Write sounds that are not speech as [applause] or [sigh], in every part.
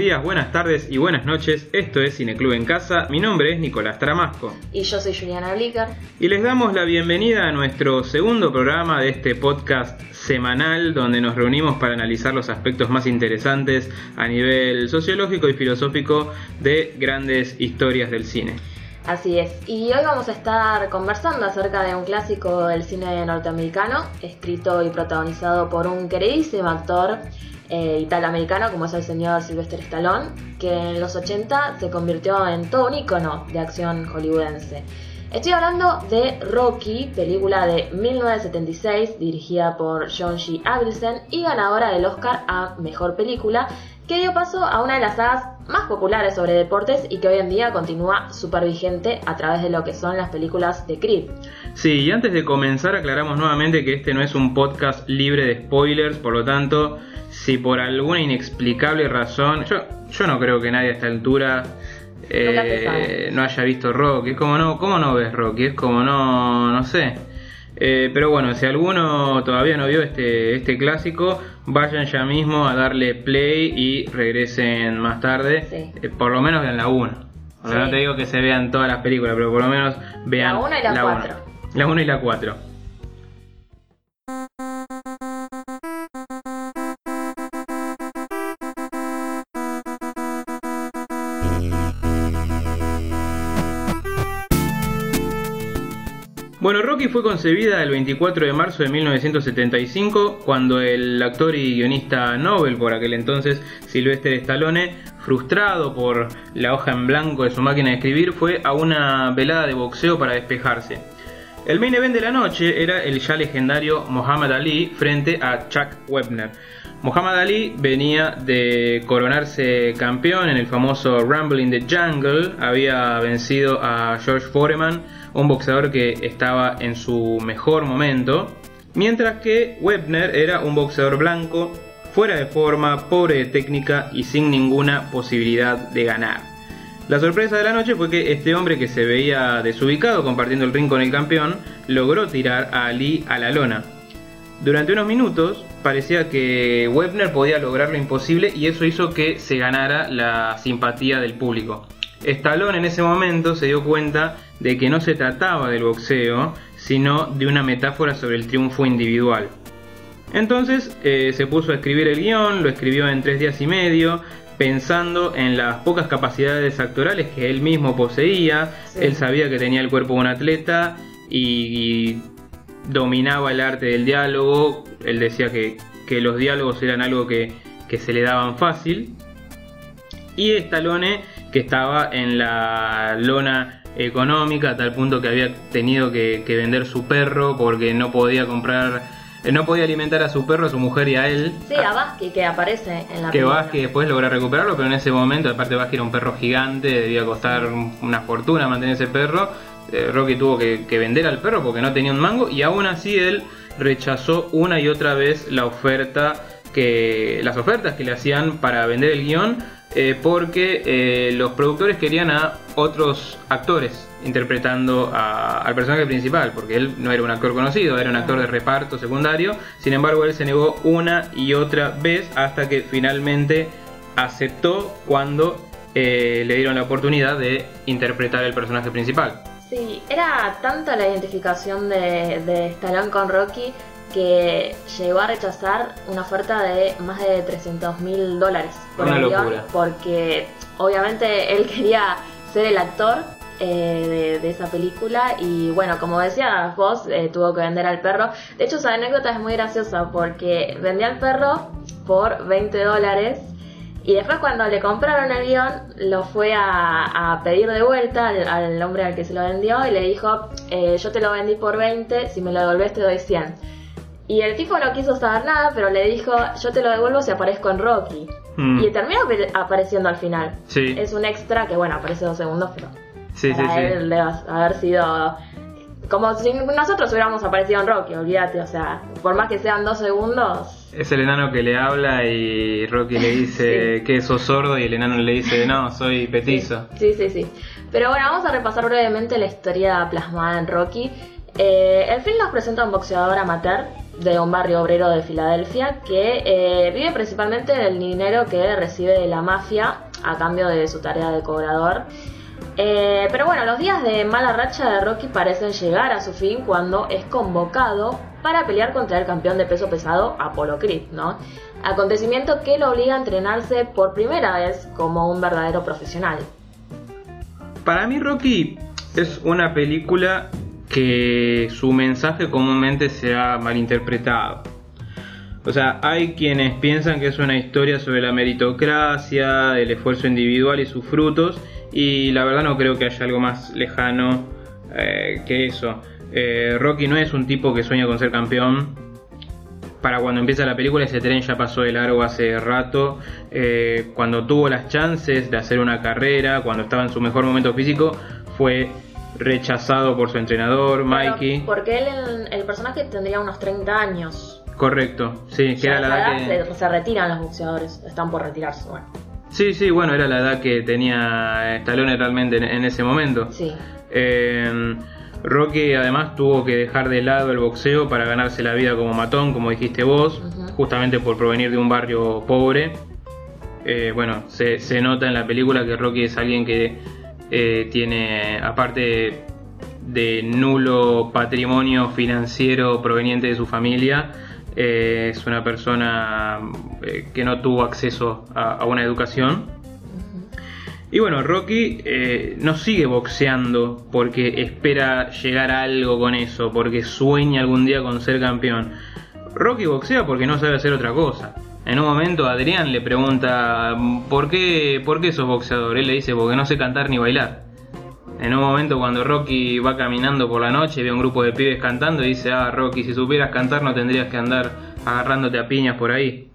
Días, buenas tardes y buenas noches. Esto es Cineclub en Casa. Mi nombre es Nicolás Tramasco. Y yo soy Juliana Blicker. Y les damos la bienvenida a nuestro segundo programa de este podcast semanal donde nos reunimos para analizar los aspectos más interesantes a nivel sociológico y filosófico de grandes historias del cine. Así es, y hoy vamos a estar conversando acerca de un clásico del cine norteamericano, escrito y protagonizado por un queridísimo actor eh, italoamericano como es el señor Sylvester Stallone, que en los 80 se convirtió en todo un icono de acción hollywoodense. Estoy hablando de Rocky, película de 1976 dirigida por John G. Avildsen y ganadora del Oscar a Mejor Película, que dio paso a una de las sagas más populares sobre deportes y que hoy en día continúa súper vigente a través de lo que son las películas de Creed. Sí, y antes de comenzar aclaramos nuevamente que este no es un podcast libre de spoilers, por lo tanto, si por alguna inexplicable razón, yo, yo no creo que nadie a esta altura eh, no haya visto Rocky, es como no, ¿cómo no ves Rocky? Es como no, no sé. Eh, pero bueno, si alguno todavía no vio este, este clásico, vayan ya mismo a darle play y regresen más tarde. Eh, por lo menos vean la 1. No te digo que se vean todas las películas, pero por lo menos vean la 1 y la 4. La 1 y la 4. Bueno, Rocky fue concebida el 24 de marzo de 1975, cuando el actor y guionista Nobel, por aquel entonces Sylvester Stallone, frustrado por la hoja en blanco de su máquina de escribir, fue a una velada de boxeo para despejarse. El main event de la noche era el ya legendario Muhammad Ali frente a Chuck Webner. Muhammad Ali venía de coronarse campeón en el famoso Rumble in the Jungle, había vencido a George Foreman, un boxeador que estaba en su mejor momento, mientras que Webner era un boxeador blanco, fuera de forma, pobre de técnica y sin ninguna posibilidad de ganar. La sorpresa de la noche fue que este hombre que se veía desubicado compartiendo el ring con el campeón logró tirar a Ali a la lona. Durante unos minutos parecía que Webner podía lograr lo imposible y eso hizo que se ganara la simpatía del público. Stallone en ese momento se dio cuenta de que no se trataba del boxeo, sino de una metáfora sobre el triunfo individual. Entonces eh, se puso a escribir el guion, lo escribió en tres días y medio, pensando en las pocas capacidades actorales que él mismo poseía. Él sabía que tenía el cuerpo de un atleta y, dominaba el arte del diálogo. Él decía que, los diálogos eran algo que, que se le daban fácil. Y Stallone que estaba en la lona económica a tal punto que había tenido que, vender su perro porque no podía comprar eh, no podía alimentar a su perro, a su mujer y a él. Sí, a Vasky que aparece en la Que Vasky después logra recuperarlo, pero en ese momento, aparte Vasky era un perro gigante, debía costar una fortuna mantener ese perro. Eh, Rocky tuvo que, que, vender al perro porque no tenía un mango y aún así él rechazó una y otra vez la oferta que las ofertas que le hacían para vender el guion eh, porque eh, los productores querían a otros actores interpretando al personaje principal, porque él no era un actor conocido, era un actor de reparto secundario, sin embargo él se negó una y otra vez hasta que finalmente aceptó cuando eh, le dieron la oportunidad de interpretar el personaje principal. Sí, era tanta la identificación de, de Stallone con Rocky que llegó a rechazar una oferta de más de 300 mil dólares por el guion, porque obviamente él quería ser el actor eh, de, esa película y bueno, como decía vos, eh, tuvo que vender al perro. De hecho, esa anécdota es muy graciosa porque vendía al perro por 20 dólares y después cuando le compraron el guion, lo fue a, pedir de vuelta al, hombre al que se lo vendió y le dijo, eh, yo te lo vendí por 20, si me lo devolvés te doy 100. Y el tipo no quiso saber nada, pero le dijo, yo te lo devuelvo si aparezco en Rocky. Mm. Y terminó apareciendo al final. Sí. Es un extra que, bueno, aparece dos segundos, pero sí, para sí, él debe haber sido como si nosotros hubiéramos aparecido en Rocky, olvídate, o sea, por más que sean dos segundos. Es el enano que le habla y Rocky le [laughs] dice que sos sordo y el enano le dice, no, soy petizo. Sí, sí, sí. Pero bueno, vamos a repasar brevemente la historia plasmada en Rocky. Eh, el film nos presenta a un boxeador amateur de un barrio obrero de Filadelfia que eh, vive principalmente del dinero que recibe de la mafia a cambio de su tarea de cobrador. Eh, pero bueno, los días de mala racha de Rocky parecen llegar a su fin cuando es convocado para pelear contra el campeón de peso pesado Apollo Creed, ¿no? Acontecimiento que lo obliga a entrenarse por primera vez como un verdadero profesional. Para mí Rocky es una película que su mensaje comúnmente se ha malinterpretado. O sea, hay quienes piensan que es una historia sobre la meritocracia, el esfuerzo individual y sus frutos, y la verdad no creo que haya algo más lejano eh, que eso. Eh, Rocky no es un tipo que sueña con ser campeón. Para cuando empieza la película ese tren ya pasó de largo hace rato. Eh, cuando tuvo las chances de hacer una carrera, cuando estaba en su mejor momento físico, fue rechazado por su entrenador, Mikey. Porque él, el, personaje tendría unos 30 años. Correcto, sí, que era la edad que... Se, retiran los boxeadores, están por retirarse, bueno. Sí, sí, bueno, era la edad que tenía Stallone realmente en, ese momento. Sí. Eh, Rocky además tuvo que dejar de lado el boxeo para ganarse la vida como matón, como dijiste vos, justamente por provenir de un barrio pobre. Eh, bueno, se, nota en la película que Rocky es alguien que eh, tiene, aparte de nulo patrimonio financiero proveniente de su familia, eh, es una persona que no tuvo acceso a una educación y bueno, Rocky eh, no sigue boxeando porque espera llegar a algo con eso, porque sueña algún día con ser campeón. Rocky boxea porque no sabe hacer otra cosa. En un momento Adrián le pregunta, ¿por qué, ¿por qué sos boxeador? Él le dice, porque no sé cantar ni bailar. En un momento cuando Rocky va caminando por la noche, ve un grupo de pibes cantando y dice, ah, Rocky, si supieras cantar no tendrías que andar agarrándote a piñas por ahí.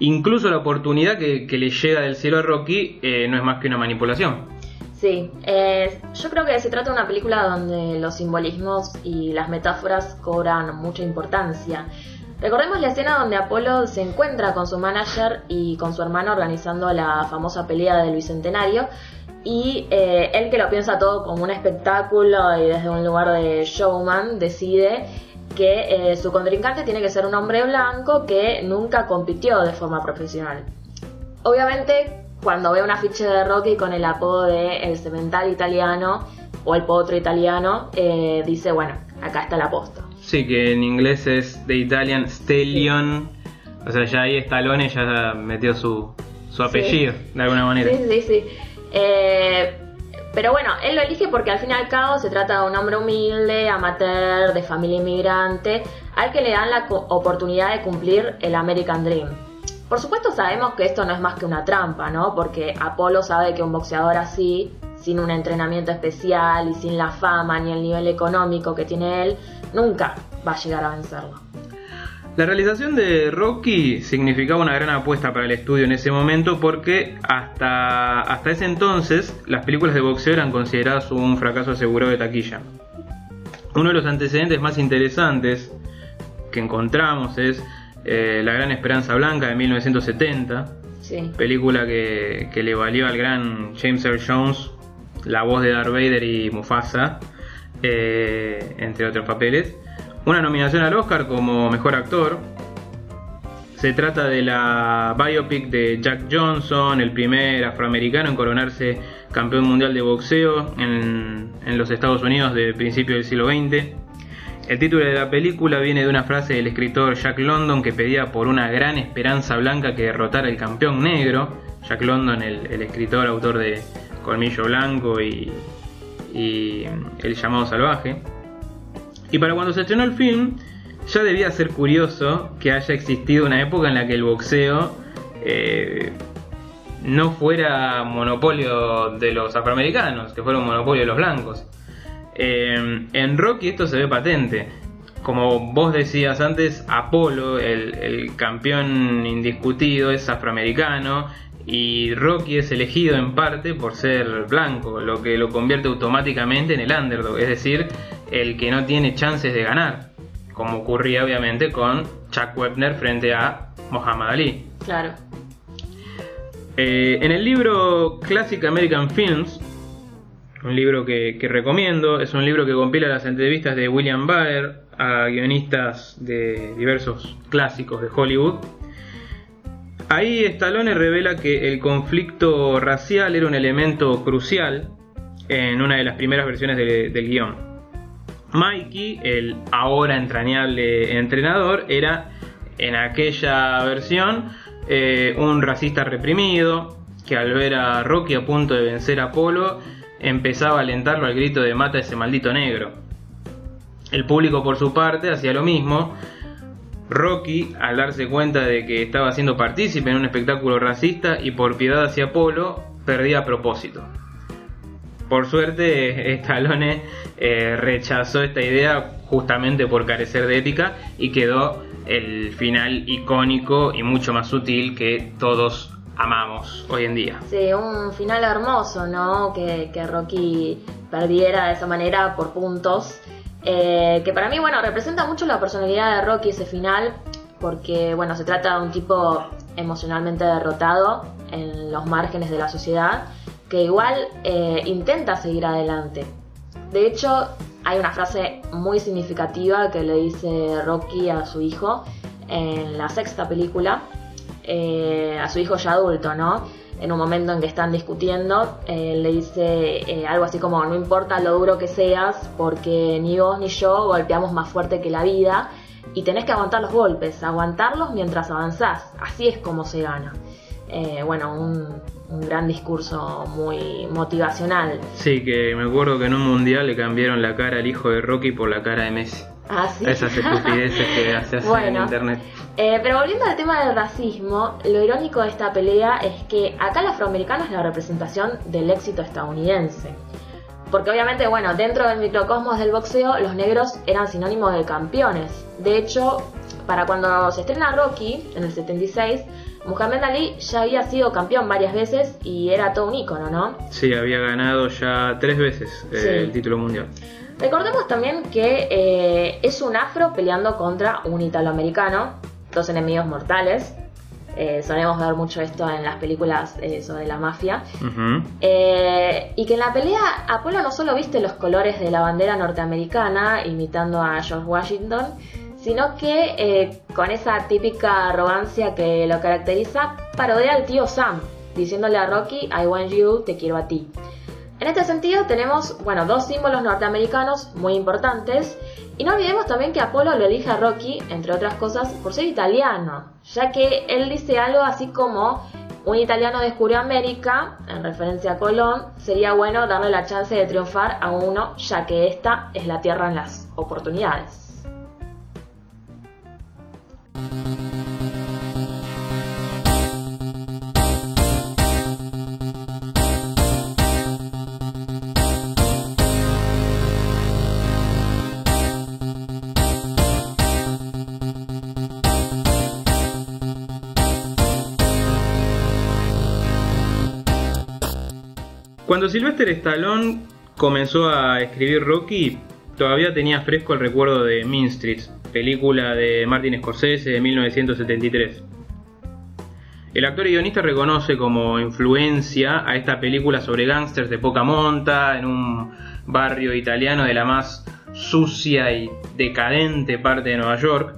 Incluso la oportunidad que, le llega del cielo a Rocky eh, no es más que una manipulación. Sí, eh, yo creo que se trata de una película donde los simbolismos y las metáforas cobran mucha importancia. Recordemos la escena donde Apolo se encuentra con su manager y con su hermano organizando la famosa pelea del Bicentenario y eh, él que lo piensa todo como un espectáculo y desde un lugar de showman decide que eh, su contrincante tiene que ser un hombre blanco que nunca compitió de forma profesional. Obviamente, cuando ve una ficha de Rocky con el apodo de el cemental italiano o el potro italiano, eh, dice, bueno, acá está la posta. Sí, que en inglés es de Italian Stallion. O sea, ya ahí Stallone ya metió su, su apellido, de alguna manera. Sí, sí, sí. Eh, pero bueno, él lo elige porque al fin y al cabo se trata de un hombre humilde, amateur, de familia inmigrante, al que le dan la oportunidad de cumplir el American Dream. Por supuesto sabemos que esto no es más que una trampa, ¿no? Porque Apolo sabe que un boxeador así, sin un entrenamiento especial y sin la fama ni el nivel económico que tiene él, nunca va a llegar a vencerlo. La realización de Rocky significaba una gran apuesta para el estudio en ese momento porque hasta, hasta ese entonces las películas de boxeo eran consideradas un fracaso asegurado de taquilla. Uno de los antecedentes más interesantes que encontramos es eh, La Gran Esperanza Blanca de 1970, película que, le valió al gran James Earl Jones la voz de Darth Vader y Mufasa, eh, entre otros papeles una nominación al Oscar como mejor actor. Se trata de la biopic de Jack Johnson, el primer afroamericano en coronarse campeón mundial de boxeo en, los Estados Unidos de principio del siglo XX. El título de la película viene de una frase del escritor Jack London que pedía por una gran esperanza blanca que derrotara al campeón negro. Jack London, el, escritor, autor de Colmillo Blanco y, y El llamado salvaje. Y para cuando se estrenó el film, ya debía ser curioso que haya existido una época en la que el boxeo eh, no fuera monopolio de los afroamericanos, que fuera un monopolio de los blancos. Eh, en Rocky esto se ve patente. Como vos decías antes, Apolo, el, el campeón indiscutido, es afroamericano y Rocky es elegido en parte por ser blanco, lo que lo convierte automáticamente en el underdog, es decir, el que no tiene chances de ganar, como ocurría obviamente con Chuck Webner frente a Muhammad Ali. Claro. Eh, en el libro Classic American Films, un libro que, que, recomiendo. Es un libro que compila las entrevistas de William Baer a guionistas de diversos clásicos de Hollywood. Ahí Stallone revela que el conflicto racial era un elemento crucial en una de las primeras versiones del guion. Mikey, el ahora entrañable entrenador, era en aquella versión eh, un racista reprimido que al ver a Rocky a punto de vencer a Apolo empezaba a alentarlo al grito de mata a ese maldito negro. El público por su parte hacía lo mismo. Rocky, al darse cuenta de que estaba siendo partícipe en un espectáculo racista y por piedad hacia Apolo, perdía a propósito. Por suerte, [laughs] Stallone eh, rechazó esta idea justamente por carecer de ética y quedó el final icónico y mucho más sutil que todos amamos hoy en día. Sí, un final hermoso, ¿no? Que, Rocky perdiera de esa manera por puntos. Eh, que para mí, bueno, representa mucho la personalidad de Rocky ese final, porque, bueno, se trata de un tipo emocionalmente derrotado en los márgenes de la sociedad, que igual eh, intenta seguir adelante. De hecho, hay una frase muy significativa que le dice Rocky a su hijo en la sexta película, eh, a su hijo ya adulto, ¿no? En un momento en que están discutiendo, eh, le dice eh, algo así como, no importa lo duro que seas, porque ni vos ni yo golpeamos más fuerte que la vida, y tenés que aguantar los golpes, aguantarlos mientras avanzás, así es como se gana. bueno, un, un gran discurso muy motivacional. Sí, que me acuerdo que en un mundial le cambiaron la cara al hijo de Rocky por la cara de Messi. Ah, sí. Esas estupideces que [laughs] se hacen en internet. Eh, pero volviendo al tema del racismo, lo irónico de esta pelea es que acá el afroamericano es la representación del éxito estadounidense. Porque obviamente, bueno, dentro del microcosmos del boxeo, los negros eran sinónimos de campeones. De hecho, para cuando se estrena Rocky, en el 76, Muhammad Ali ya había sido campeón varias veces y era todo un ícono, ¿no? Sí, había ganado ya tres veces eh, el título mundial. Recordemos también que eh, es un afro peleando contra un italoamericano, dos enemigos mortales. Eh, solemos ver mucho esto en las películas sobre la mafia. y que en la pelea Apolo no solo viste los colores de la bandera norteamericana, imitando a George Washington, sino que eh, con esa típica arrogancia que lo caracteriza, parodia al tío Sam, diciéndole a Rocky, I want you, te quiero a ti. En este sentido tenemos, bueno, dos símbolos norteamericanos muy importantes y no olvidemos también que Apolo lo elige a Rocky, entre otras cosas, por ser italiano, ya que él dice algo así como un italiano descubrió América, en referencia a Colón, sería bueno darle la chance de triunfar a uno, ya que esta es la tierra en las oportunidades. Cuando Sylvester Stallone comenzó a escribir Rocky, todavía tenía fresco el recuerdo de Mean Streets, película de Martin Scorsese de 1973. El actor y guionista reconoce como influencia a esta película sobre gángsters de poca monta en un barrio italiano de la más sucia y decadente parte de Nueva York.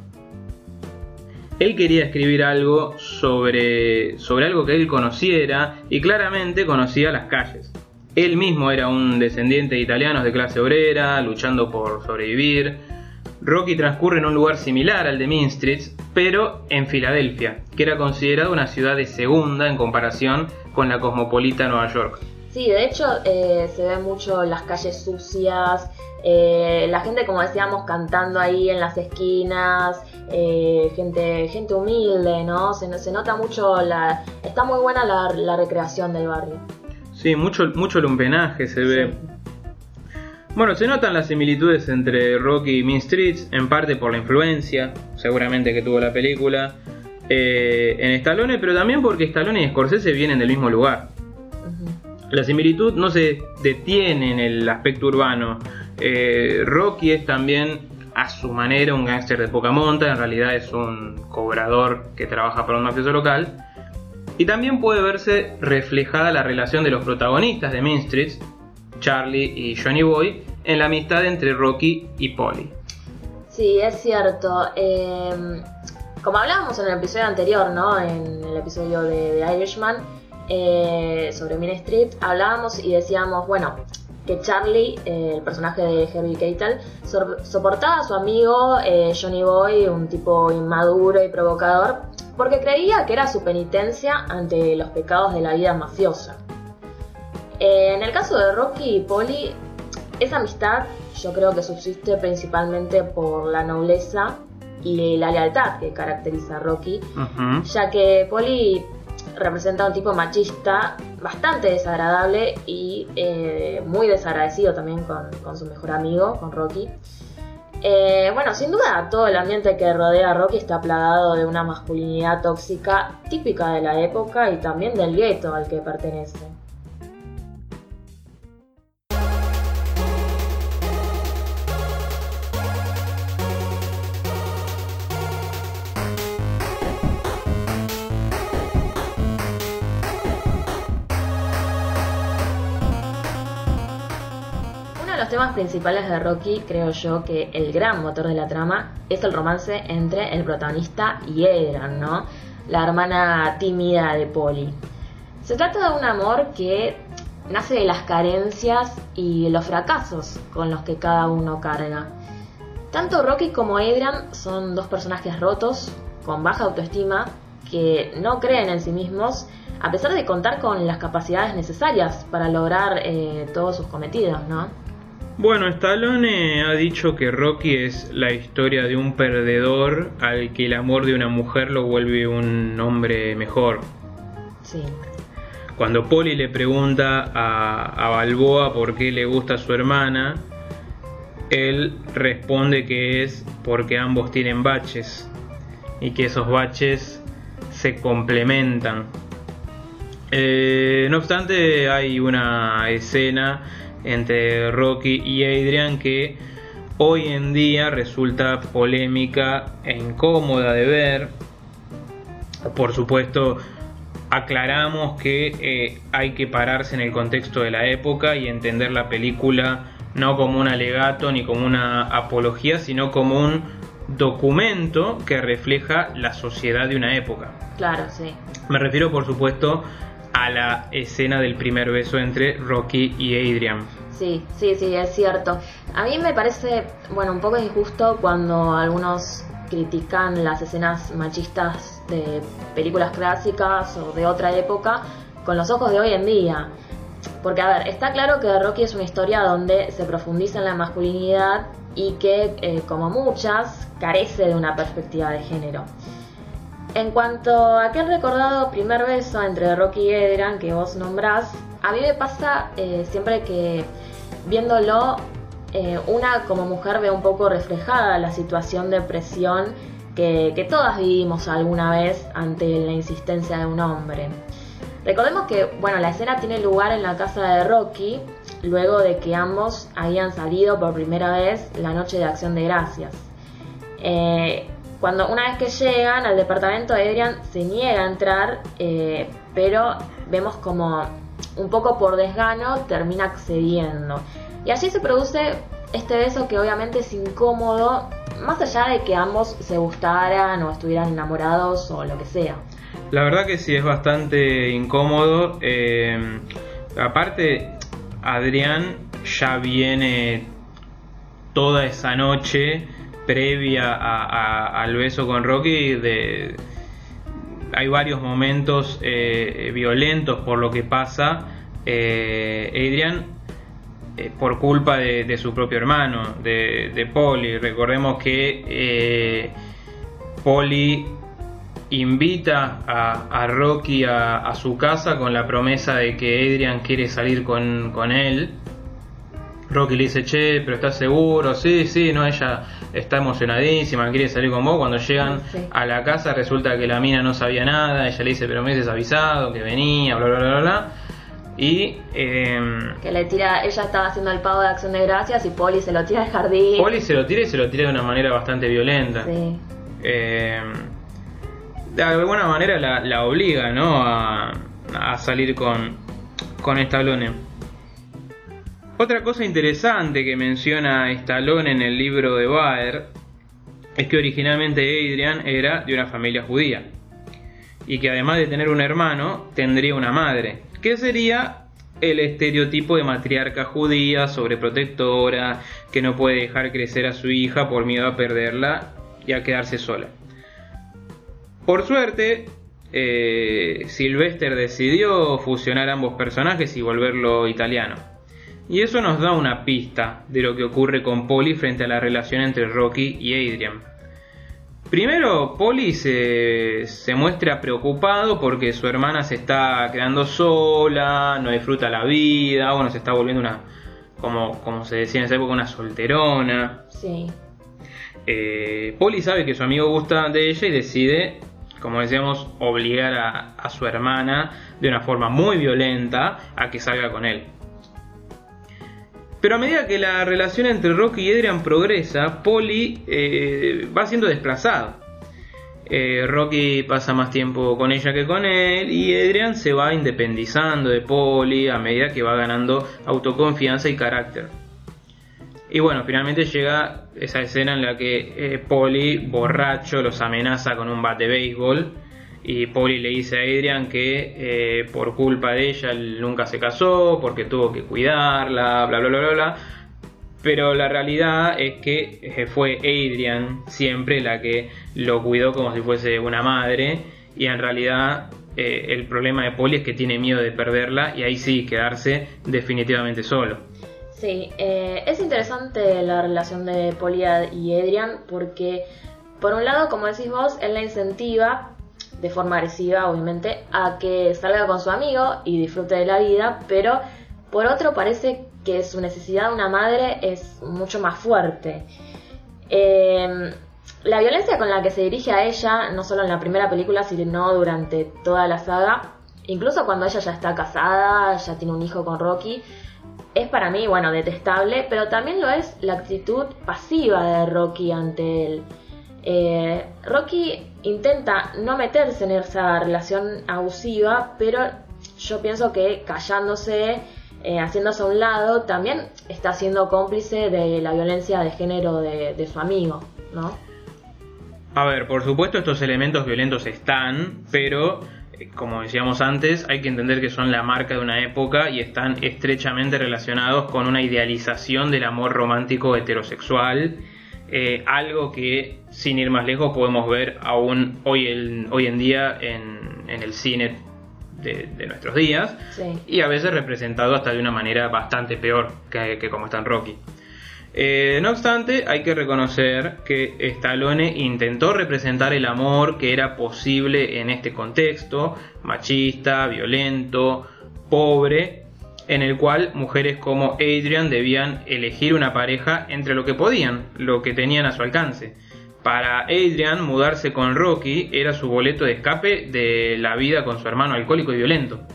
Él quería escribir algo sobre, sobre algo que él conociera y claramente conocía las calles. Él mismo era un descendiente de italianos de clase obrera, luchando por sobrevivir, Rocky transcurre en un lugar similar al de Mean Streets, pero en Filadelfia, que era considerada una ciudad de segunda en comparación con la cosmopolita Nueva York. Sí, de hecho eh, se ve mucho las calles sucias, eh, la gente, como decíamos, cantando ahí en las esquinas, eh, gente, gente humilde, ¿no? Se, se, nota mucho la. Está muy buena la, recreación del barrio. Sí, mucho, mucho lumpenaje se ve. Bueno, se notan las similitudes entre Rocky y Mean Streets, en parte por la influencia, seguramente que tuvo la película, eh, en Stallone, pero también porque Stallone y Scorsese vienen del mismo lugar. La similitud no se detiene en el aspecto urbano. Eh, Rocky es también, a su manera, un gángster de poca monta, en realidad es un cobrador que trabaja para un mafioso local. Y también puede verse reflejada la relación de los protagonistas de Mean Streets Charlie y Johnny Boy en la amistad entre Rocky y Polly. Sí, es cierto. Eh, como hablábamos en el episodio anterior, ¿no? En el episodio de, Irishman, eh, sobre Mean Street, hablábamos y decíamos, bueno, que Charlie, eh, el personaje de Herbie Keitel, soportaba a su amigo eh, Johnny Boy, un tipo inmaduro y provocador, porque creía que era su penitencia ante los pecados de la vida mafiosa. Eh, en el caso de Rocky y Polly, esa amistad yo creo que subsiste principalmente por la nobleza y la lealtad que caracteriza a Rocky, ya que Polly representa un tipo machista bastante desagradable y eh, muy desagradecido también con, su mejor amigo, con Rocky. Eh, bueno, sin duda todo el ambiente que rodea a Rocky está plagado de una masculinidad tóxica típica de la época y también del gueto al que pertenece. Principales de Rocky, creo yo que el gran motor de la trama es el romance entre el protagonista y Adrian, ¿no? La hermana tímida de Polly. Se trata de un amor que nace de las carencias y los fracasos con los que cada uno carga. Tanto Rocky como Adrian son dos personajes rotos, con baja autoestima, que no creen en sí mismos, a pesar de contar con las capacidades necesarias para lograr eh, todos sus cometidos, ¿no? Bueno, Stallone ha dicho que Rocky es la historia de un perdedor al que el amor de una mujer lo vuelve un hombre mejor. Sí. Cuando Polly le pregunta a, Balboa por qué le gusta a su hermana, él responde que es porque ambos tienen baches y que esos baches se complementan. Eh, no obstante, hay una escena entre Rocky y Adrian que hoy en día resulta polémica e incómoda de ver. Por supuesto, aclaramos que eh, hay que pararse en el contexto de la época y entender la película no como un alegato ni como una apología, sino como un documento que refleja la sociedad de una época. Claro, sí. Me refiero, por supuesto, a la escena del primer beso entre Rocky y Adrian. Sí, sí, sí, es cierto. A mí me parece, bueno, un poco injusto cuando algunos critican las escenas machistas de películas clásicas o de otra época con los ojos de hoy en día. Porque, a ver, está claro que Rocky es una historia donde se profundiza en la masculinidad y que, eh, como muchas, carece de una perspectiva de género. En cuanto a aquel recordado primer beso entre Rocky y Edran que vos nombrás, a mí me pasa eh, siempre que viéndolo, eh, una como mujer ve un poco reflejada la situación de presión que, que todas vivimos alguna vez ante la insistencia de un hombre. Recordemos que, bueno, la escena tiene lugar en la casa de Rocky, luego de que ambos habían salido por primera vez la noche de acción de gracias. Eh, cuando una vez que llegan al departamento, Adrian se niega a entrar, eh, pero vemos como un poco por desgano termina accediendo. Y así se produce este beso que obviamente es incómodo, más allá de que ambos se gustaran o estuvieran enamorados o lo que sea. La verdad que sí, es bastante incómodo. Eh, aparte, Adrián ya viene toda esa noche previa al beso con Rocky de hay varios momentos eh, violentos por lo que pasa eh, Adrian eh, por culpa de, su propio hermano de, de Polly. Recordemos que Polly invita a, Rocky a, su casa con la promesa de que Adrian quiere salir con, con él Rocky le dice, che, pero ¿estás seguro? Sí, sí, no, ella está emocionadísima, quiere salir con vos. Cuando llegan a la casa resulta que la mina no sabía nada, ella le dice, pero me avisado, que venía, bla, bla, bla, bla. Y... Em, que le tira, ella estaba haciendo el pago de acción de gracias y Polly se lo tira al jardín. Polly se lo tira y se lo tira de una manera bastante violenta. Sí. Em, de alguna manera la, obliga, ¿no? A, salir con, con esta Otra cosa interesante que menciona Stallone en el libro de Baer es que originalmente Adrian era de una familia judía y que además de tener un hermano tendría una madre, que sería el estereotipo de matriarca judía, sobreprotectora, que no puede dejar crecer a su hija por miedo a perderla y a quedarse sola. Por suerte, eh, Sylvester decidió fusionar ambos personajes y volverlo italiano. Y eso nos da una pista de lo que ocurre con Polly frente a la relación entre Rocky y Adrian. Primero, Polly se, muestra preocupado porque su hermana se está quedando sola, no disfruta la vida, bueno, se está volviendo una, como, como se decía en esa época, una solterona. Sí. Eh, Polly sabe que su amigo gusta de ella y decide como decíamos, obligar a, su hermana de una forma muy violenta a que salga con él. Pero a medida que la relación entre Rocky y Adrian progresa, Polly eh, va siendo desplazado. Eh, Rocky pasa más tiempo con ella que con él y Adrian se va independizando de Polly a medida que va ganando autoconfianza y carácter. Y bueno, finalmente llega esa escena en la que eh, Polly, borracho, los amenaza con un bate de béisbol. Y Polly le dice a Adrian que eh, por culpa de ella nunca se casó, porque tuvo que cuidarla, bla, bla, bla, bla, bla. Pero la realidad es que eh, fue Adrian siempre la que lo cuidó como si fuese una madre. Y en realidad el problema de Polly es que tiene miedo de perderla y ahí sí quedarse definitivamente solo. Sí, eh, es interesante la relación de Polia y Adrian porque, por un lado, como decís vos, él la incentiva, de forma agresiva obviamente, a que salga con su amigo y disfrute de la vida, pero por otro parece que su necesidad de una madre es mucho más fuerte. Em, la violencia con la que se dirige a ella, no solo en la primera película, sino durante toda la saga, incluso cuando ella ya está casada, ya tiene un hijo con Rocky, es para mí, bueno, detestable, pero también lo es la actitud pasiva de Rocky ante él. Eh, Rocky intenta no meterse en esa relación abusiva, pero yo pienso que callándose, eh, haciéndose a un lado, también está siendo cómplice de la violencia de género de, de su amigo, ¿no? A ver, por supuesto estos elementos violentos están, pero como decíamos antes, hay que entender que son la marca de una época y están estrechamente relacionados con una idealización del amor romántico heterosexual, eh, algo que, sin ir más lejos, podemos ver aún hoy, en día en, el cine de, nuestros días y a veces representado hasta de una manera bastante peor que, que como está en Rocky. Eh, no obstante, hay que reconocer que Stallone intentó representar el amor que era posible en este contexto, machista, violento, pobre, en el cual mujeres como Adrian debían elegir una pareja entre lo que podían, lo que tenían a su alcance. Para Adrian, mudarse con Rocky era su boleto de escape de la vida con su hermano alcohólico y violento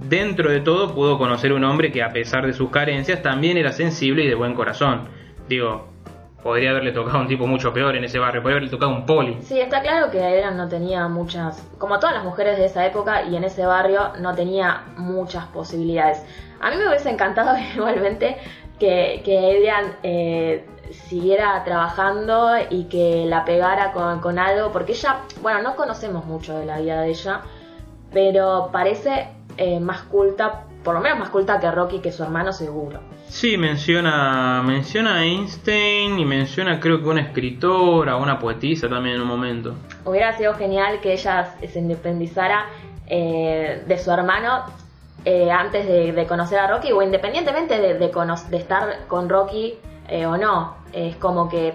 dentro de todo pudo conocer un hombre que a pesar de sus carencias también era sensible y de buen corazón. Digo, podría haberle tocado un tipo mucho peor en ese barrio, podría haberle tocado un poli. Sí, está claro que Adrian no tenía muchas, como todas las mujeres de esa época y en ese barrio no tenía muchas posibilidades. A mí me hubiese encantado [laughs] igualmente que, que Adrian eh, siguiera trabajando y que la pegara con, con algo, porque ella, bueno, no conocemos mucho de la vida de ella, pero parece eh, más culta, por lo menos más culta que Rocky, que su hermano seguro. Sí, menciona, menciona a Einstein y menciona creo que una escritora, una poetisa también en un momento. Hubiera sido genial que ella se independizara eh, de su hermano eh, antes de, conocer a Rocky o independientemente de, de, estar con Rocky o no. Es como que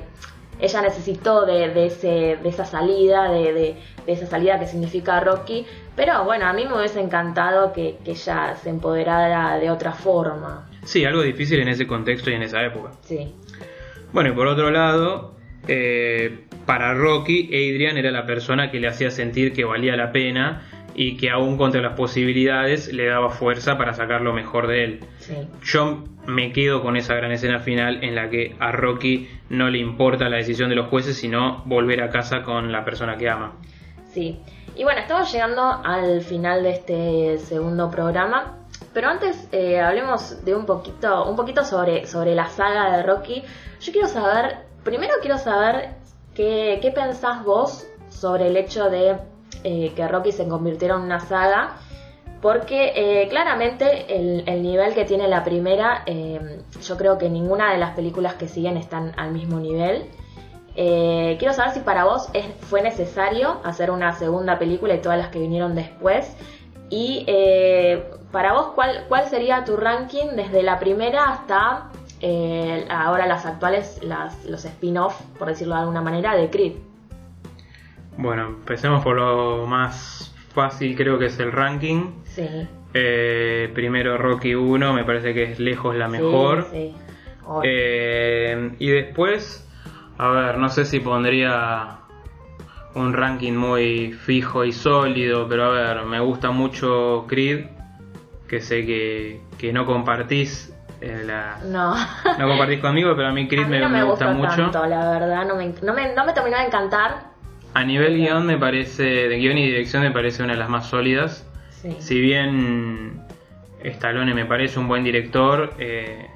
ella necesitó de, ese, de esa salida, de, esa salida que significa Rocky, pero bueno, a mí me hubiese encantado que, ella se empoderara de otra forma. Sí, algo difícil en ese contexto y en esa época. Sí. Bueno, y por otro lado, eh, para Rocky, Adrian era la persona que le hacía sentir que valía la pena y que aún contra las posibilidades le daba fuerza para sacar lo mejor de él. Yo me quedo con esa gran escena final en la que a Rocky no le importa la decisión de los jueces, sino volver a casa con la persona que ama. Sí, y bueno, estamos llegando al final de este segundo programa. Pero antes eh, hablemos de un poquito, un poquito sobre, sobre la saga de Rocky. Yo quiero saber, primero quiero saber qué, qué pensás vos sobre el hecho de eh, que Rocky se convirtiera en una saga. Porque eh, claramente el, el nivel que tiene la primera, eh, yo creo que ninguna de las películas que siguen están al mismo nivel. Quiero saber si para vos fue necesario hacer una segunda película y todas las que vinieron después. Y eh, para vos, ¿cuál, ¿cuál sería tu ranking desde la primera hasta eh, ahora las actuales, las, los spin-off, por decirlo de alguna manera, de Creed? Bueno, empecemos por lo más fácil, creo que es el ranking. Sí. Eh, primero Rocky 1, me parece que es lejos la mejor. Sí, sí. Eh, y después, a ver, no sé si pondría un ranking muy fijo y sólido, pero a ver, me gusta mucho Creed, que sé que, que no compartís eh, la, no. [laughs] no compartís conmigo, pero a mí Creed A mí me, no me me gusta mucho. tanto, la verdad. No me, no, me, no me terminó de encantar. A nivel guion me parece, de guion y dirección me parece una de las más sólidas. Sí. Si bien Stallone me parece un buen director, eh,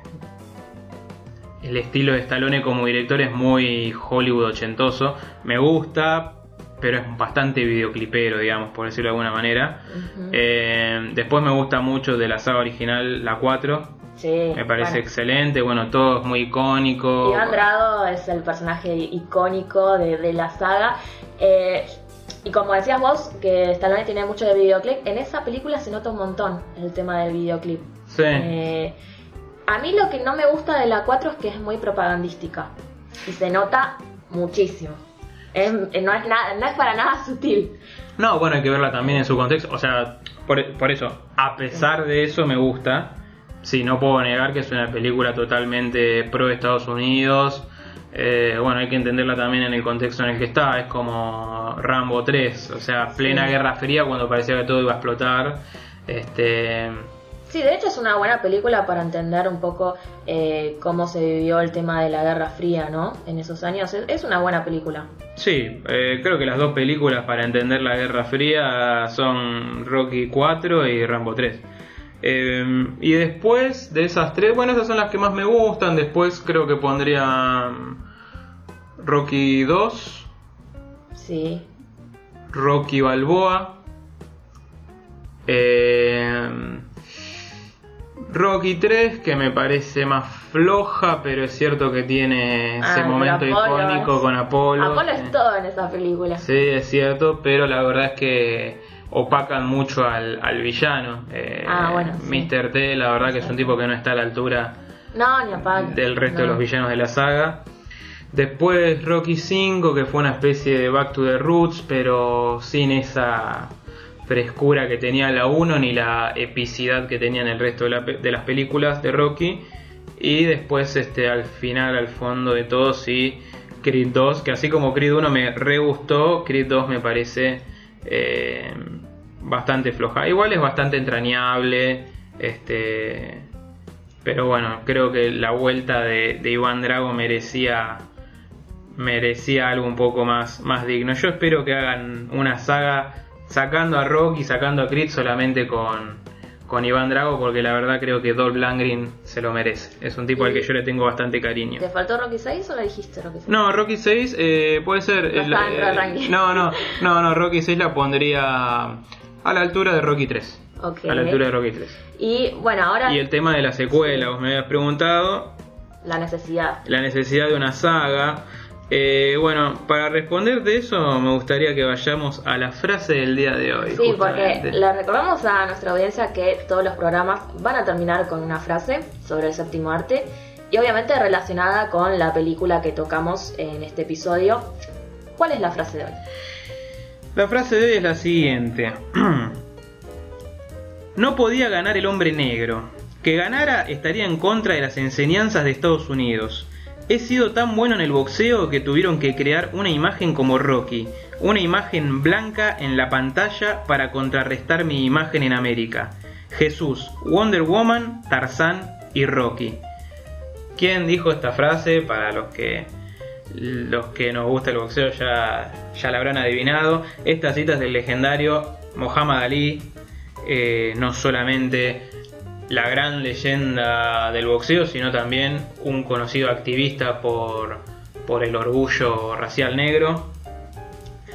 el estilo de Stallone como director es muy Hollywood ochentoso. Me gusta, pero es bastante videoclipero, digamos, por decirlo de alguna manera. Eh, después me gusta mucho de la saga original, la 4. Sí, Me parece bueno. excelente, bueno, todo es muy icónico. Iván Drago es el personaje icónico de, de la saga. Eh, y como decías vos, que Stallone tiene mucho de videoclip, en esa película se nota un montón el tema del videoclip. Sí. Eh, a mí lo que no me gusta de la 4 es que es muy propagandística. Y se nota muchísimo. Es- eh, no, es nada, no es para nada [laughs] sutil. No, bueno, hay que verla también en su contexto. O sea, por, por eso, a pesar de eso me gusta. Sí, no puedo negar que es una película totalmente pro Estados Unidos. Eh, bueno, hay que entenderla también en el contexto en el que está. Es como Rambo 3, o sea, plena Sí. Guerra Fría cuando parecía que todo iba a explotar. Este, Sí, de hecho es una buena película para entender un poco eh, cómo se vivió el tema de la Guerra Fría, ¿no? En esos años. Es, una buena película. sí, eh, creo que las dos películas para entender la Guerra Fría son Rocky 4 y Rambo 3. Eh, y después de esas tres, bueno, esas son las que más me gustan. Después creo que pondría mm, Rocky 2, Sí. Rocky Balboa, eh, Rocky 3, que me parece más floja, pero es cierto que tiene ese Ah, momento pero Apolo icónico con Apolo. Apolo Eh, es todo en esa película. Sí, es cierto, pero la verdad es que opacan mucho al, al villano. Eh, Ah, bueno, sí. Mr. T, la verdad que es un tipo que no está a la altura No, ni apaga. del resto de los villanos de la saga. Después Rocky 5, que fue una especie de Back to the Roots, pero sin esa frescura que tenía la 1 ni la epicidad que tenían el resto de, las películas de Rocky. Y después este al final, al fondo de todo, sí, Creed 2, que así como Creed 1 me re gustó, Creed 2 me parece eh, bastante floja. Igual es bastante entrañable, este, pero bueno, creo que la vuelta de, de Iván Drago merecía merecía algo un poco más, más digno. Yo espero que hagan una saga sacando a Rocky, sacando a Creed solamente con, con Iván Drago, porque la verdad creo que Dolph Lundgren se lo merece. Es un tipo al que yo le tengo bastante cariño. ¿Te faltó Rocky 6 o lo dijiste Rocky 6? No, Rocky 6 eh, puede ser. No está eh, ranking. no, no, no, no, Rocky 6 la pondría a la altura de Rocky 3. Ok. A la altura de Rocky 3. Y bueno, ahora Y el tema de la secuela, vos me habías preguntado, la necesidad. la necesidad de una saga. Eh, bueno, para responder de eso me gustaría que vayamos a la frase del día de hoy. Sí, porque le recordamos a nuestra audiencia que todos los programas van a terminar con una frase sobre el séptimo arte y obviamente relacionada con la película que tocamos en este episodio. ¿Cuál es la frase de hoy? La frase de hoy es la siguiente. [clears throat] No podía ganar el hombre negro. Que ganara estaría en contra de las enseñanzas de Estados Unidos. He sido tan bueno en el boxeo que tuvieron que crear una imagen como Rocky, una imagen blanca en la pantalla para contrarrestar mi imagen en América. Jesús, Wonder Woman, Tarzán y Rocky. ¿Quién dijo esta frase? Para los que los que nos gusta el boxeo ya, ya la habrán adivinado. Esta cita es del legendario Muhammad Ali. Eh, no solamente la gran leyenda del boxeo, sino también un conocido activista por, por el orgullo racial negro.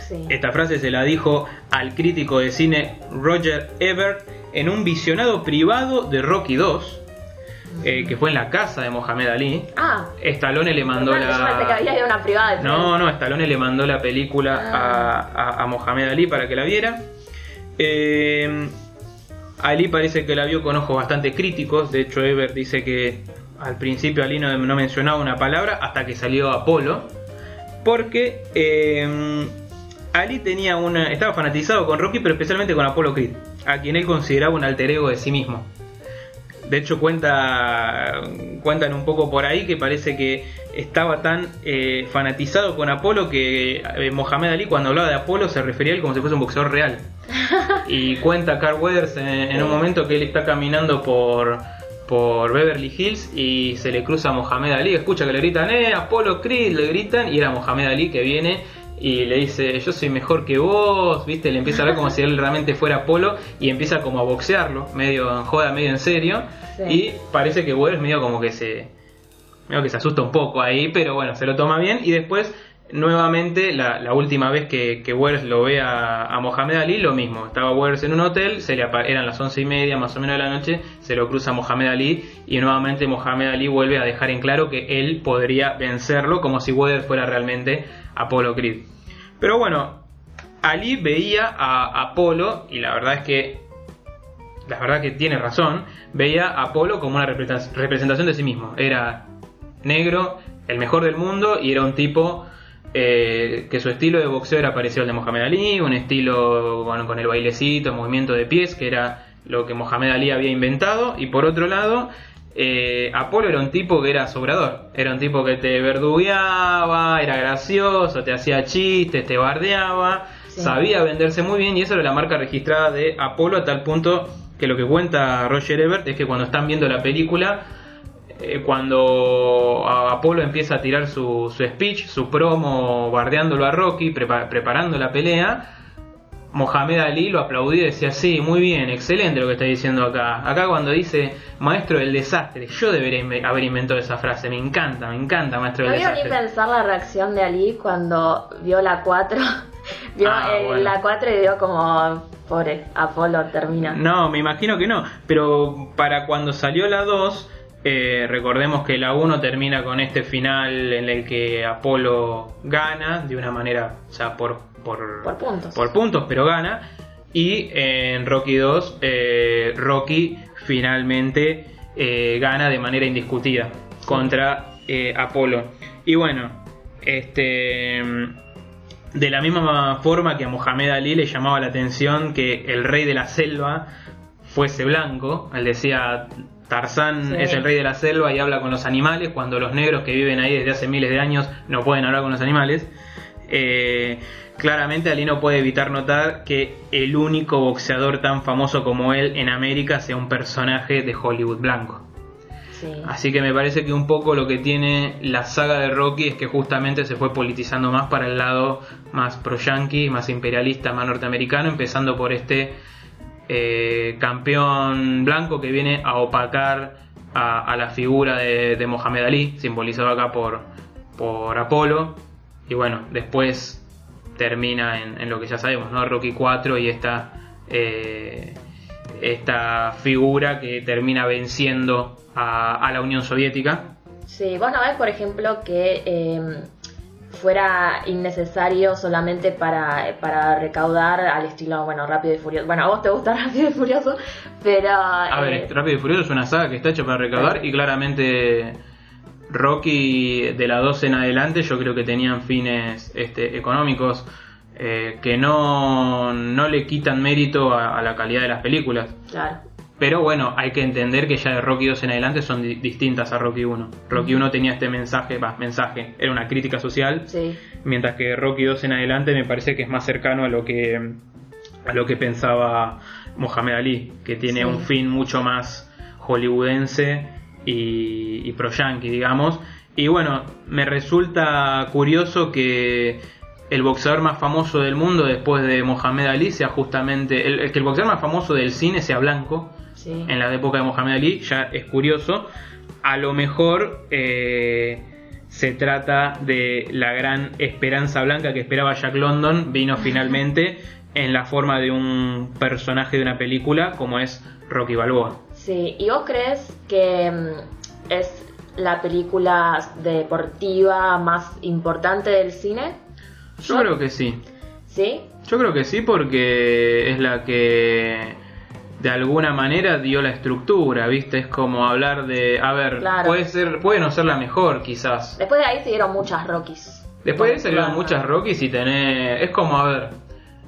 Sí. Esta frase se la dijo al crítico de cine Roger Ebert en un visionado privado de Rocky 2, eh, que fue en la casa de Mohamed Ali. Ah, Stallone le mandó bueno, yo pensé que la... una privada. de No, no, Stallone le mandó la película a, a- a Mohamed Ali para que la viera. Eh, Ali parece que la vio con ojos bastante críticos. De hecho, Ebert dice que al principio Ali no, no mencionaba una palabra hasta que salió Apolo. Porque eh, Ali tenía una, estaba fanatizado con Rocky, pero especialmente con Apolo Creed, a quien él consideraba un alter ego de sí mismo. De hecho, cuenta, cuentan un poco por ahí que parece que estaba tan eh, fanatizado con Apolo que eh, Mohamed Ali cuando hablaba de Apolo se refería a él como si fuese un boxeador real. [laughs] Y cuenta Carl Weathers en, en un momento que él está caminando por, por Beverly Hills y se le cruza a Mohamed Ali, escucha que le gritan, eh, Apolo Creed, le gritan, y era Mohamed Ali que viene y le dice, yo soy mejor que vos, viste, le empieza a hablar como si él realmente fuera Apolo y empieza como a boxearlo, medio en joda, medio en serio, Sí. y parece que Weathers medio como que se, medio que se asusta un poco ahí, pero bueno, se lo toma bien y después nuevamente la, la última vez que, que Weathers lo ve a, a Mohamed Ali, lo mismo, estaba Weathers en un hotel, se le eran las once y media más o menos de la noche, se lo cruza Mohamed Ali y nuevamente Mohamed Ali vuelve a dejar en claro que él podría vencerlo como si Weathers fuera realmente Apolo Creed. Pero bueno, Ali veía a Apolo y la verdad es que la verdad que tiene razón, veía a Apolo como una representa- representación de sí mismo. Era negro, el mejor del mundo y era un tipo eh, que su estilo de boxeo era parecido al de Mohamed Ali, un estilo bueno, con el bailecito, el movimiento de pies, que era lo que Mohamed Ali había inventado. Y por otro lado, eh, Apolo era un tipo que era sobrador, era un tipo que te verdugueaba, era gracioso, te hacía chistes, te bardeaba, Sí. sabía venderse muy bien y eso era la marca registrada de Apolo a tal punto que lo que cuenta Roger Ebert es que cuando están viendo la película, eh, cuando Apolo empieza a tirar su, su speech, su promo, bardeándolo a Rocky, prepa- preparando la pelea, Mohamed Ali lo aplaudía y decía, sí, muy bien, excelente lo que está diciendo acá. Acá cuando dice, maestro del desastre, yo debería haber inventado esa frase, me encanta, me encanta, maestro del quiero ni desastre. pensar la reacción de Ali cuando vio la 4. [laughs] vio Ah, el- bueno. la 4 y vio como, pobre, Apolo termina. No, me imagino que no. Pero para cuando salió la 2, eh, recordemos que la 1 termina con este final en el que Apolo gana de una manera, o sea, por, por, Por puntos. por puntos, pero gana. Y en Rocky 2, eh, Rocky finalmente eh, gana de manera indiscutida contra Apolo. Y bueno, este de la misma forma que a Mohamed Ali le llamaba la atención que el rey de la selva fuese blanco, él decía Tarzán Sí. es el rey de la selva y habla con los animales, cuando los negros que viven ahí desde hace miles de años no pueden hablar con los animales. Eh, claramente Ali no puede evitar notar que el único boxeador tan famoso como él en América sea un personaje de Hollywood blanco. Sí. Así que me parece que un poco lo que tiene la saga de Rocky es que justamente se fue politizando más para el lado más pro-yankee, más imperialista, más norteamericano, empezando por este eh, campeón blanco que viene a opacar a, la figura de, Mohamed Ali, simbolizado acá por, por Apolo. Y bueno, después termina en, en lo que ya sabemos, ¿no? Rocky 4 y esta, eh, esta figura que termina venciendo a, a la Unión Soviética. Sí, vos no ves, por ejemplo, que eh, fuera innecesario solamente para, para recaudar al estilo, bueno, Rápido y Furioso. Bueno, a vos te gusta [laughs] Rápido y Furioso, pero... A ver, eh, Rápido y Furioso es una saga que está hecha para recaudar y claramente Rocky de la 12 en adelante yo creo que tenían fines este, económicos eh, que no, no le quitan mérito a, a la calidad de las películas. Claro. Pero bueno, hay que entender que ya de Rocky 2 en adelante son di- distintas a Rocky 1. Rocky 1 tenía este mensaje, va, mensaje, era una crítica social, Sí. mientras que Rocky 2 en adelante me parece que es más cercano a lo que a lo que pensaba Mohamed Ali, que tiene Sí. un fin mucho más hollywoodense y, y pro yankee, digamos. Y bueno, me resulta curioso que el boxeador más famoso del mundo después de Mohamed Ali sea justamente, el, que el boxeador más famoso del cine sea blanco, en la época de Mohamed Ali, ya es curioso. A lo mejor eh, se trata de la gran esperanza blanca que esperaba Jack London, vino [laughs] finalmente en la forma de un personaje de una película como es Rocky Balboa. Sí, ¿y vos crees que mm, es la película deportiva más importante del cine? Yo creo que sí. ¿Sí? Yo creo que sí porque es la que de alguna manera dio la estructura, ¿viste? Es como hablar de, a ver, puede ser puede no ser la mejor quizás. Después de ahí siguieron muchas Rockies. Después de ahí salieron muchas Rockies y tenés es como a ver,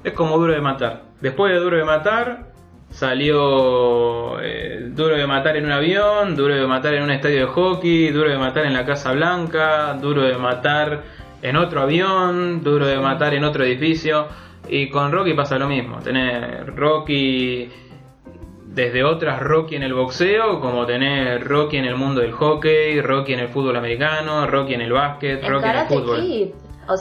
es como Duro de matar. Después de Duro de matar salió eh, Duro de matar en un avión, Duro de matar en un estadio de hockey, Duro de matar en la Casa Blanca, Duro de matar en otro avión, Duro de matar en otro edificio. Y con Rocky pasa lo mismo. Tenés Rocky desde otras Rocky en el boxeo, como tener Rocky en el mundo del hockey, Rocky en el fútbol americano, Rocky en el básquet, Rocky en el fútbol.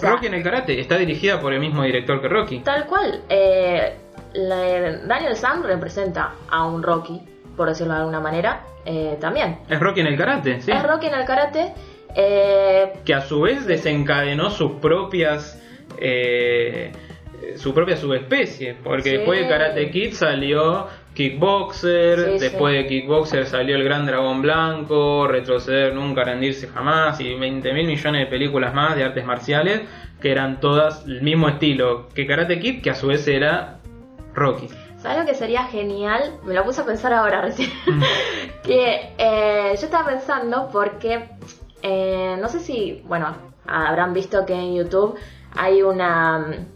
Rocky en el karate está dirigida por el mismo director que Rocky. Tal cual. Eh, Daniel Sam representa a un Rocky, por decirlo de alguna manera, eh, también. Es Rocky en el karate, sí. Es Rocky en el karate. Eh, que a su vez desencadenó sus propias su propia subespecie, porque después de Karate Kid salió Kickboxer, después de Kickboxer salió El Gran Dragón Blanco, Retroceder Nunca, Rendirse Jamás y 20 mil millones de películas más de artes marciales que eran todas el mismo estilo que Karate Kid, que a su vez era Rocky. ¿Sabes lo que sería genial? Me lo puse a pensar ahora recién. Mm. [laughs] que eh, yo estaba pensando porque eh, no sé si, bueno, habrán visto que en YouTube hay una,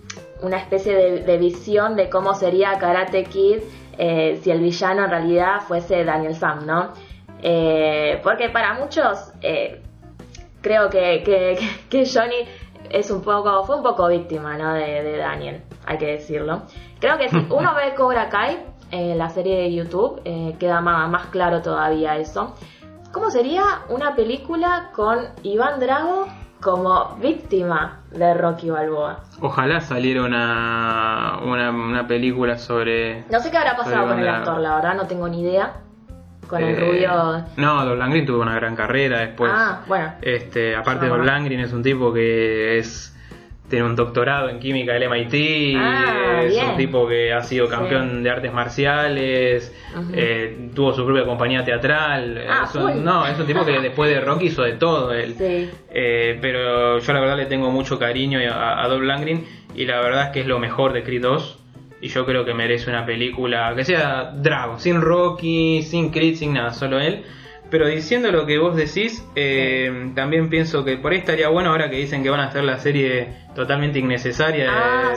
una especie de, de visión de cómo sería Karate Kid eh, si el villano en realidad fuese Daniel Sam, ¿no? Eh, porque para muchos eh, creo que, Johnny es un poco, fue un poco víctima ¿no? de, Daniel, hay que decirlo. Creo que si uno ve Cobra Kai, la serie de YouTube, queda más claro todavía eso. ¿Cómo sería una película con Iván Drago como víctima de Rocky Balboa. Ojalá saliera una, una, película sobre... No sé qué habrá pasado con el actor, la verdad no tengo ni idea. Con el eh, rubio... No, Don Langrin tuvo una gran carrera después. Ah, bueno. Este, aparte Don Langrin es un tipo que es tiene un doctorado en química del MIT, ah, es un tipo que ha sido campeón de artes marciales, eh, tuvo su propia compañía teatral. Ah, no, es un tipo que después de Rocky hizo de todo él. Eh, pero yo la verdad le tengo mucho cariño a, a Langrin y la verdad es que es lo mejor de Creed 2. Y yo creo que merece una película que sea Drago, sin Rocky, sin Creed, sin nada, solo él. Pero diciendo lo que vos decís, eh, también pienso que por ahí estaría bueno ahora que dicen que van a hacer la serie totalmente innecesaria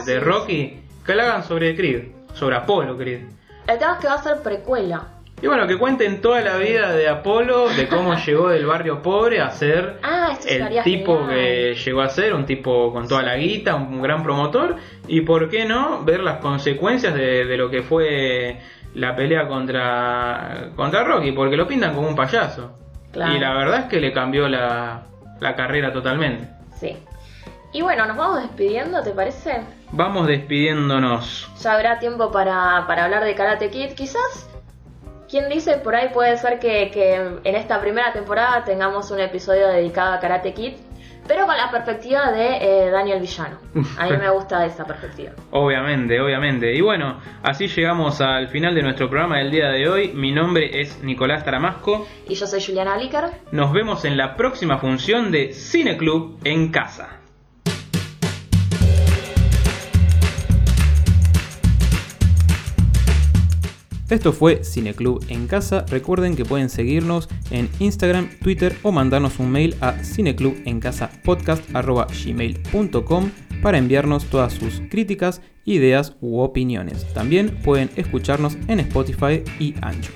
de, ah, Rocky, que la hagan sobre Creed, sobre Apolo Creed. El tema es que va a ser precuela. Y bueno, que cuenten toda la vida de Apolo, de cómo [laughs] llegó del barrio pobre a ser ah, el tipo que llegó a ser, un tipo con toda la guita, un, gran promotor, y por qué no ver las consecuencias de, de lo que fue la pelea contra, contra Rocky, porque lo pintan como un payaso. Y la verdad es que le cambió la, la carrera totalmente. Sí. Y bueno, nos vamos despidiendo, ¿te parece? Vamos despidiéndonos. Ya habrá tiempo para, para hablar de Karate Kid, quizás. ¿Quién dice? Por ahí puede ser que, que en esta primera temporada tengamos un episodio dedicado a Karate Kid pero con la perspectiva de eh, Daniel Villano. A mí me [laughs] gusta esa perspectiva. Obviamente, obviamente. Y bueno, así llegamos al final de nuestro programa del día de hoy. Mi nombre es Nicolás Taramasco. Y yo soy Juliana Lícar. Nos vemos en la próxima función de Cine Club en casa. Esto fue Cineclub en casa. Recuerden que pueden seguirnos en Instagram, Twitter o mandarnos un mail a cineclubencasapodcast.gmail.com para enviarnos todas sus críticas, ideas u opiniones. También pueden escucharnos en Spotify y Ancho.